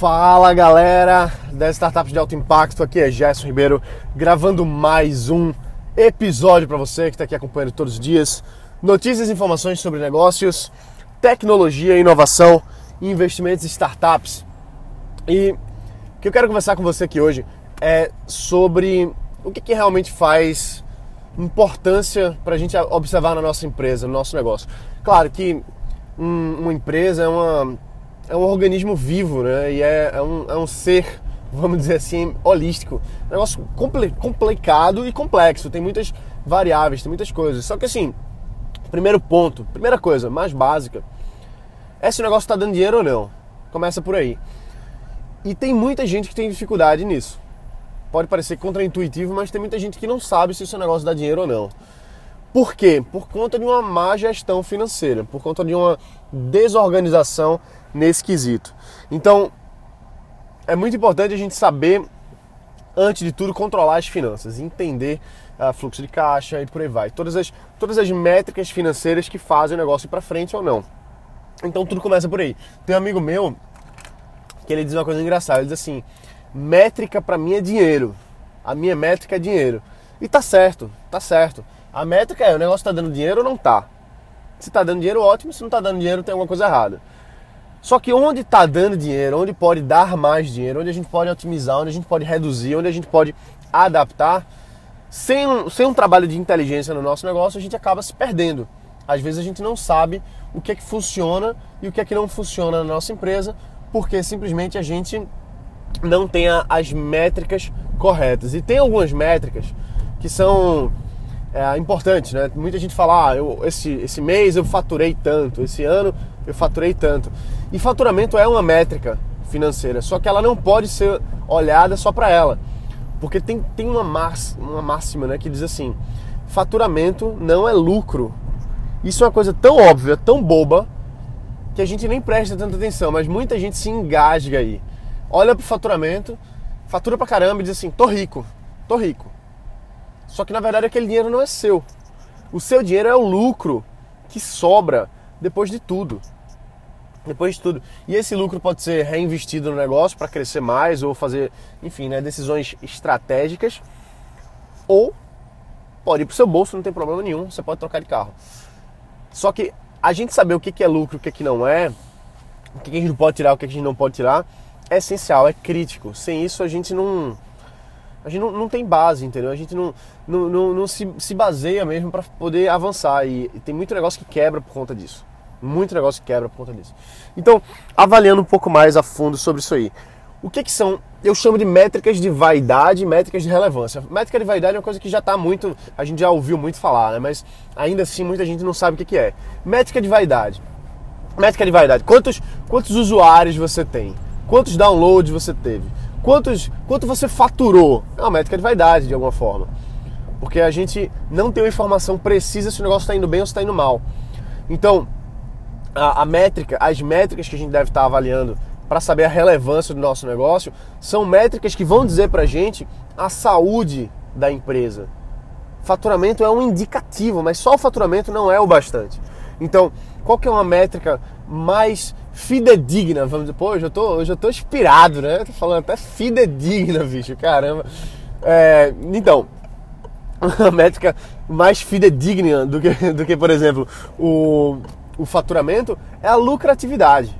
Fala galera das startups de alto impacto, aqui é Gerson Ribeiro gravando mais um episódio para você que está aqui acompanhando todos os dias. Notícias e informações sobre negócios, tecnologia, inovação, investimentos e startups. E o que eu quero conversar com você aqui hoje é sobre o que, que realmente faz importância para a gente observar na nossa empresa, no nosso negócio. Claro que um, uma empresa é uma é um organismo vivo, né? E é, é, um, é um ser, vamos dizer assim, holístico. É um negócio complicado e complexo, tem muitas variáveis, tem muitas coisas. Só que assim, primeiro ponto, primeira coisa, mais básica, é se o negócio está dando dinheiro ou não. Começa por aí. E tem muita gente que tem dificuldade nisso. Pode parecer contraintuitivo, mas tem muita gente que não sabe se o seu negócio dá dinheiro ou não. Por quê? Por conta de uma má gestão financeira, por conta de uma desorganização nesse quesito. Então, é muito importante a gente saber, antes de tudo, controlar as finanças, entender uh, fluxo de caixa e por aí vai. Todas as, todas as métricas financeiras que fazem o negócio ir para frente ou não. Então, tudo começa por aí. Tem um amigo meu que ele diz uma coisa engraçada, ele diz assim, métrica para mim é dinheiro. A minha métrica é dinheiro. E tá certo, tá certo. A métrica é, o negócio tá dando dinheiro ou não tá? Se tá dando dinheiro, ótimo. Se não tá dando dinheiro, tem alguma coisa errada. Só que onde está dando dinheiro, onde pode dar mais dinheiro, onde a gente pode otimizar, onde a gente pode reduzir, onde a gente pode adaptar, sem um, sem um trabalho de inteligência no nosso negócio, a gente acaba se perdendo. Às vezes a gente não sabe o que é que funciona e o que é que não funciona na nossa empresa, porque simplesmente a gente não tem as métricas corretas. E tem algumas métricas que são é, importantes, né? Muita gente fala, ah, eu, esse, esse mês eu faturei tanto, esse ano eu faturei tanto. E faturamento é uma métrica financeira, só que ela não pode ser olhada só para ela. Porque tem, tem uma, uma máxima né, que diz assim: faturamento não é lucro. Isso é uma coisa tão óbvia, tão boba, que a gente nem presta tanta atenção, mas muita gente se engasga aí. Olha pro faturamento, fatura pra caramba e diz assim: tô rico, tô rico. Só que na verdade aquele dinheiro não é seu. O seu dinheiro é o lucro que sobra depois de tudo depois de tudo. E esse lucro pode ser reinvestido no negócio para crescer mais ou fazer, enfim, né, decisões estratégicas. Ou pode ir para o seu bolso, não tem problema nenhum, você pode trocar de carro. Só que a gente saber o que é lucro, o que não é, o que a gente pode tirar, o que a gente não pode tirar, é essencial, é crítico. Sem isso a gente não. A gente não, não tem base, entendeu? A gente não, não, não, não se, se baseia mesmo para poder avançar. E, e tem muito negócio que quebra por conta disso. Muito negócio quebra por conta disso. Então, avaliando um pouco mais a fundo sobre isso aí. O que, que são? Eu chamo de métricas de vaidade e métricas de relevância. Métrica de vaidade é uma coisa que já está muito. A gente já ouviu muito falar, né? Mas ainda assim muita gente não sabe o que, que é. Métrica de vaidade. Métrica de vaidade. Quantos, quantos usuários você tem? Quantos downloads você teve? Quantos, quanto você faturou? É uma métrica de vaidade, de alguma forma. Porque a gente não tem uma informação precisa se o negócio está indo bem ou se está indo mal. Então, a, a métrica, as métricas que a gente deve estar avaliando para saber a relevância do nosso negócio são métricas que vão dizer para a gente a saúde da empresa. Faturamento é um indicativo, mas só o faturamento não é o bastante. Então, qual que é uma métrica mais fidedigna? Vamos dizer, pô, eu já tô, eu já tô inspirado, né? tô falando até fidedigna, bicho, caramba. É, então, a métrica mais fidedigna do que, do que, por exemplo, o o faturamento é a lucratividade.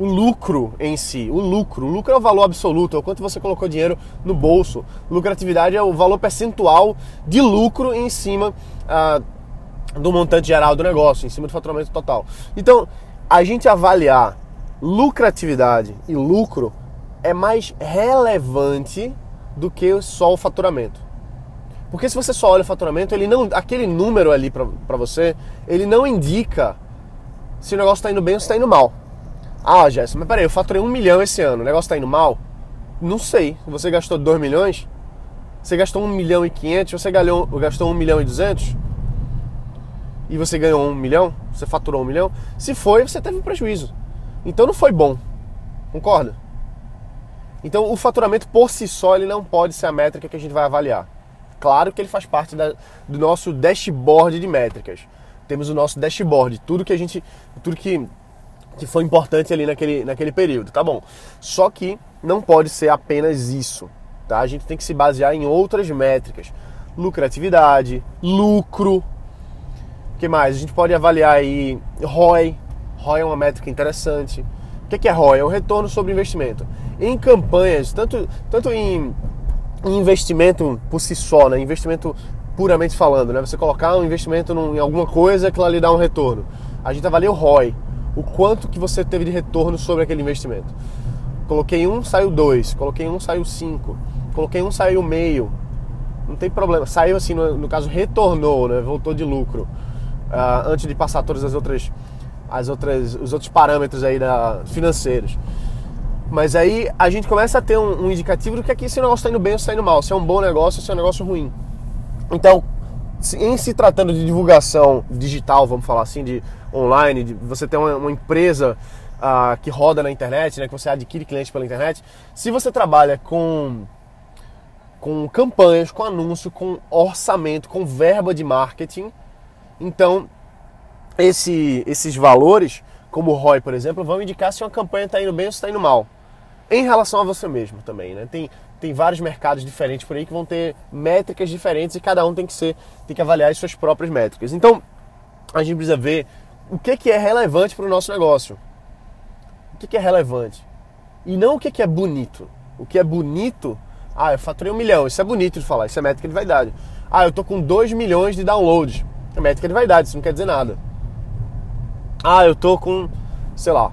O lucro em si, o lucro. O lucro é o valor absoluto, é o quanto você colocou dinheiro no bolso. Lucratividade é o valor percentual de lucro em cima ah, do montante geral do negócio, em cima do faturamento total. Então, a gente avaliar lucratividade e lucro é mais relevante do que só o faturamento. Porque se você só olha o faturamento, ele não, aquele número ali para você, ele não indica se o negócio está indo bem ou se está indo mal. Ah, Jéssica, mas peraí, eu faturei um milhão esse ano, o negócio está indo mal? Não sei. Você gastou 2 milhões? Você gastou 1 milhão e 500? Você ganhou, gastou 1 milhão e 200? E você ganhou 1 milhão? Você faturou 1 milhão? Se foi, você teve um prejuízo. Então não foi bom. Concorda? Então o faturamento por si só ele não pode ser a métrica que a gente vai avaliar. Claro que ele faz parte da, do nosso dashboard de métricas temos o nosso dashboard, tudo que a gente, tudo que que foi importante ali naquele, naquele período, tá bom? Só que não pode ser apenas isso, tá? A gente tem que se basear em outras métricas, lucratividade, lucro, que mais? A gente pode avaliar aí ROI, ROI é uma métrica interessante. O que é ROI? É o retorno sobre investimento. Em campanhas, tanto, tanto em, em investimento por si só, né? investimento puramente falando, né? Você colocar um investimento em alguma coisa que lá lhe dá um retorno. A gente avalia o ROI, o quanto que você teve de retorno sobre aquele investimento. Coloquei um, saiu dois. Coloquei um, saiu cinco. Coloquei um, saiu meio. Não tem problema. Saiu assim, no, no caso, retornou, né? Voltou de lucro. Uh, antes de passar todas as outras, as outras, os outros parâmetros aí da, financeiros. Mas aí a gente começa a ter um, um indicativo do que aqui se o negócio está indo bem ou está indo mal, se é um bom negócio ou se é um negócio ruim. Então, em se tratando de divulgação digital, vamos falar assim, de online, de você ter uma, uma empresa uh, que roda na internet, né, que você adquire clientes pela internet, se você trabalha com com campanhas, com anúncio, com orçamento, com verba de marketing, então esse, esses valores, como o ROI, por exemplo, vão indicar se uma campanha está indo bem ou está indo mal. Em relação a você mesmo também, né? Tem, tem vários mercados diferentes por aí que vão ter métricas diferentes e cada um tem que ser, tem que avaliar as suas próprias métricas. Então, a gente precisa ver o que, é relevante para o nosso negócio. O que, que é relevante. E não o que, que é bonito. O que é bonito, ah, eu faturei um milhão, isso é bonito de falar, isso é métrica de vaidade. Ah, eu tô com 2 milhões de downloads. É métrica de vaidade, isso não quer dizer nada. Ah, eu tô com, sei lá.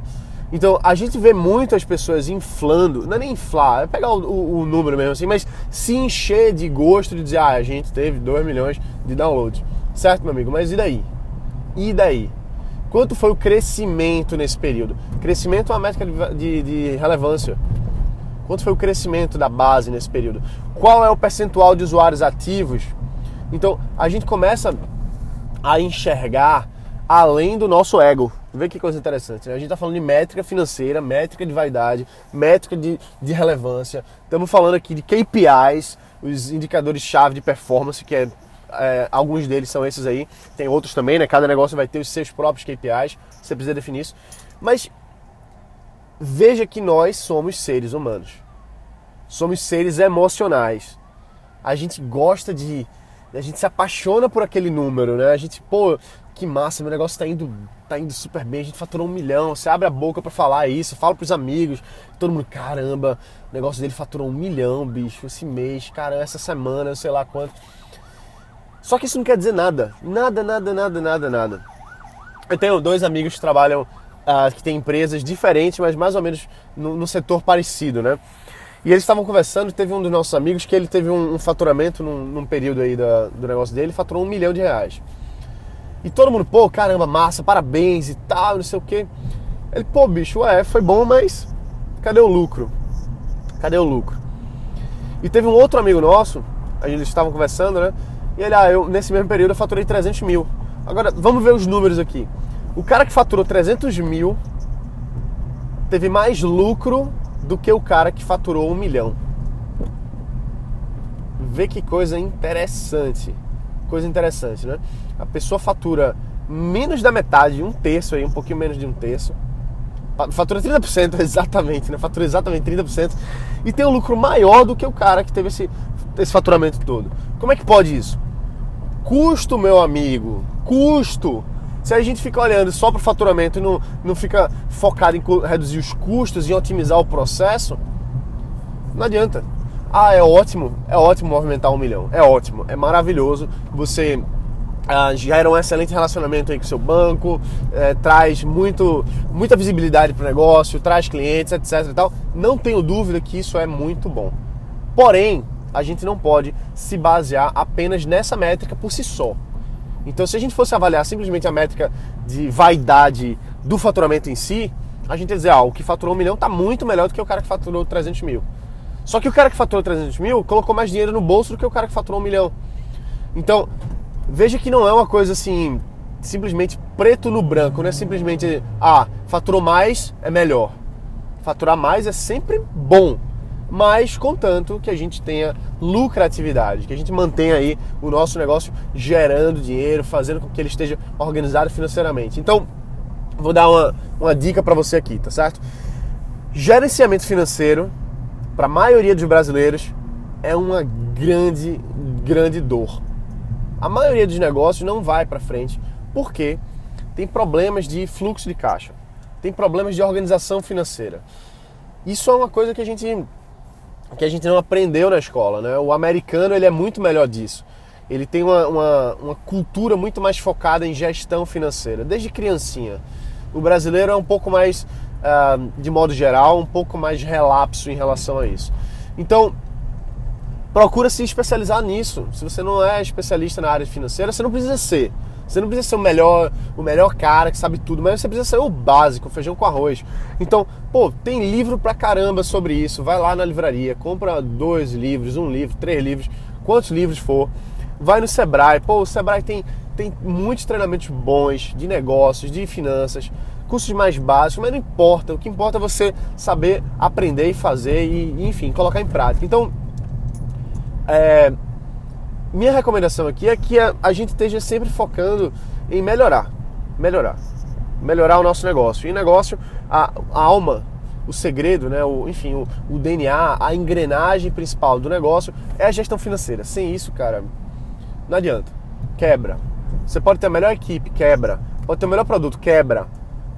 Então a gente vê muitas pessoas inflando, não é nem inflar, é pegar o, o, o número mesmo assim, mas se encher de gosto de dizer, ah, a gente teve 2 milhões de downloads. Certo, meu amigo? Mas e daí? E daí? Quanto foi o crescimento nesse período? Crescimento é uma métrica de, de, relevância. Quanto foi o crescimento da base nesse período? Qual é o percentual de usuários ativos? Então, a gente começa a enxergar além do nosso ego. Vê que coisa interessante. Né? A gente está falando de métrica financeira, métrica de vaidade, métrica de, de relevância. Estamos falando aqui de KPIs, os indicadores-chave de performance, que é é, alguns deles são esses aí, tem outros também, né? Cada negócio vai ter os seus próprios KPIs, você precisa definir isso. Mas veja que nós somos seres humanos. Somos seres emocionais. A gente gosta de. A gente se apaixona por aquele número, né? A gente, pô, que massa, meu negócio tá indo, tá indo super bem, a gente faturou um milhão. Você abre a boca para falar isso, fala pros amigos, todo mundo, caramba, o negócio dele faturou um milhão, bicho, esse mês, cara, essa semana, sei lá quanto. Só que isso não quer dizer nada. Nada, nada, nada, nada, nada. Eu tenho dois amigos que trabalham, uh, que têm empresas diferentes, mas mais ou menos no, no setor parecido, né? E eles estavam conversando, teve um dos nossos amigos que ele teve um, um faturamento num, num, período aí da, do negócio dele, faturou um milhão de reais. E todo mundo, pô, caramba, massa, parabéns e tal, não sei o quê. Ele, pô, bicho, é, foi bom, mas cadê o lucro? Cadê o lucro? E teve um outro amigo nosso, a gente estava conversando, né? E ele, ah, eu, nesse mesmo período eu faturei 300 mil. Agora, vamos ver os números aqui. O cara que faturou 300 mil teve mais lucro do que o cara que faturou um milhão. Vê que coisa interessante. Coisa interessante, né? A pessoa fatura menos da metade, um terço aí, um pouquinho menos de um terço. Fatura 30% exatamente, né? Fatura exatamente 30% e tem um lucro maior do que o cara que teve esse, esse faturamento todo. Como é que pode isso? Custo, meu amigo, custo. Se a gente fica olhando só para o faturamento e não, não fica focado em reduzir os custos e otimizar o processo, não adianta. Ah, é ótimo, é ótimo movimentar um milhão, é ótimo, é maravilhoso. Você ah, gera um excelente relacionamento aí com o seu banco, é, traz muito, muita visibilidade para o negócio, traz clientes, etc. E tal. Não tenho dúvida que isso é muito bom. Porém, a gente não pode se basear apenas nessa métrica por si só. Então, se a gente fosse avaliar simplesmente a métrica de vaidade do faturamento em si, a gente ia dizer, ah, o que faturou um milhão está muito melhor do que o cara que faturou 300 mil. Só que o cara que faturou 300 mil colocou mais dinheiro no bolso do que o cara que faturou um milhão. Então, veja que não é uma coisa assim, simplesmente preto no branco, não é simplesmente, ah, faturou mais é melhor. Faturar mais é sempre bom, mas contanto que a gente tenha lucratividade, que a gente mantenha aí o nosso negócio gerando dinheiro, fazendo com que ele esteja organizado financeiramente. Então, vou dar uma, uma dica para você aqui, tá certo? Gerenciamento financeiro, para a maioria dos brasileiros, é uma grande, grande dor. A maioria dos negócios não vai para frente porque tem problemas de fluxo de caixa, tem problemas de organização financeira. Isso é uma coisa que a gente que a gente não aprendeu na escola, né? O americano ele é muito melhor disso. Ele tem uma, uma, uma cultura muito mais focada em gestão financeira, desde criancinha. O brasileiro é um pouco mais, uh, de modo geral, um pouco mais relapso em relação a isso. Então, procura se especializar nisso. Se você não é especialista na área financeira, você não precisa ser. Você não precisa ser o melhor, o melhor cara que sabe tudo, mas você precisa ser o básico, feijão com arroz. Então, pô, tem livro pra caramba sobre isso. Vai lá na livraria, compra dois livros, um livro, três livros, quantos livros for. Vai no Sebrae. Pô, o Sebrae tem, tem muitos treinamentos bons de negócios, de finanças, cursos mais básicos, mas não importa. O que importa é você saber aprender e fazer e, enfim, colocar em prática. Então, é, minha recomendação aqui é que a, a, gente esteja sempre focando em melhorar, melhorar, melhorar o nosso negócio. E negócio, a, a alma, o segredo, né, o, enfim, o, o, DNA, a engrenagem principal do negócio é a gestão financeira. Sem isso, cara, não adianta. Quebra. Você pode ter a melhor equipe, quebra. Pode ter o melhor produto, quebra.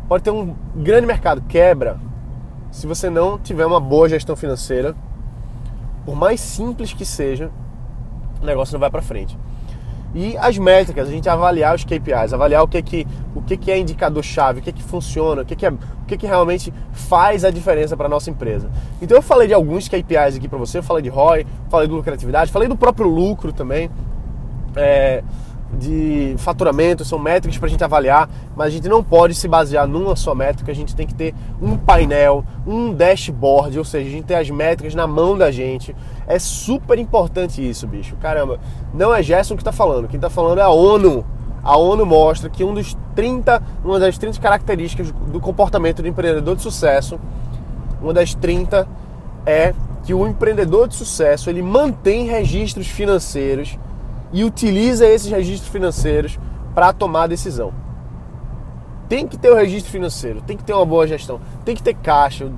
Pode ter um grande mercado, quebra. Se você não tiver uma boa gestão financeira, por mais simples que seja, o negócio não vai para frente. E as métricas, a gente avaliar os KPIs, avaliar o que que, o que, que é indicador chave, o que que funciona, o que que, é, o que, que realmente faz a diferença para nossa empresa. Então eu falei de alguns KPIs aqui para você, eu falei de ROI, falei do lucratividade, falei do próprio lucro também. É, de faturamento, são métricas para a gente avaliar, mas a gente não pode se basear numa só métrica, a gente tem que ter um painel, um dashboard, ou seja, a gente ter as métricas na mão da gente. É super importante isso, bicho. Caramba, não é Gerson que está falando, quem está falando é a ONU. A ONU mostra que um dos 30, uma das 30 características do comportamento do empreendedor de sucesso, uma das 30 é que o empreendedor de sucesso, ele mantém registros financeiros e utiliza esses registros financeiros para tomar decisão. Tem que ter o registro financeiro, tem que ter uma boa gestão, tem que ter caixa,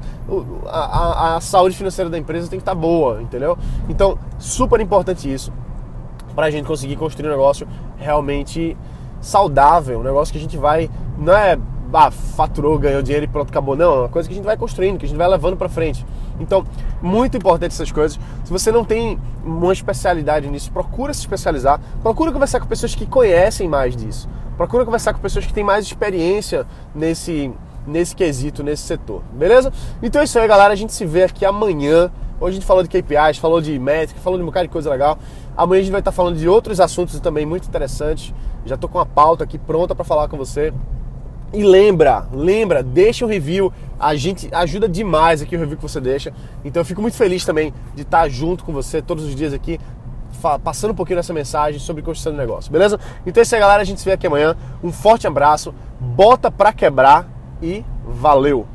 a, a, a saúde financeira da empresa tem que estar tá boa, entendeu? Então, super importante isso para a gente conseguir construir um negócio realmente saudável, um negócio que a gente vai, não é ah, faturou, ganhou dinheiro e pronto, acabou. Não, é uma coisa que a gente vai construindo, que a gente vai levando para frente. Então, muito importante essas coisas. Se você não tem uma especialidade nisso, procura se especializar. Procura conversar com pessoas que conhecem mais disso. Procura conversar com pessoas que têm mais experiência nesse, nesse quesito, nesse setor. Beleza? Então é isso aí, galera. A gente se vê aqui amanhã. Hoje a gente falou de KPIs, falou de métrica, falou de um bocado de coisa legal. Amanhã a gente vai estar falando de outros assuntos também muito interessantes. Já estou com a pauta aqui pronta para falar com você. E lembra, lembra, deixa um review, a gente ajuda demais aqui o review que você deixa. Então eu fico muito feliz também de estar junto com você todos os dias aqui, passando um pouquinho dessa mensagem sobre construção de negócio, beleza? Então é isso aí, galera, a gente se vê aqui amanhã. Um forte abraço, bota pra quebrar e valeu!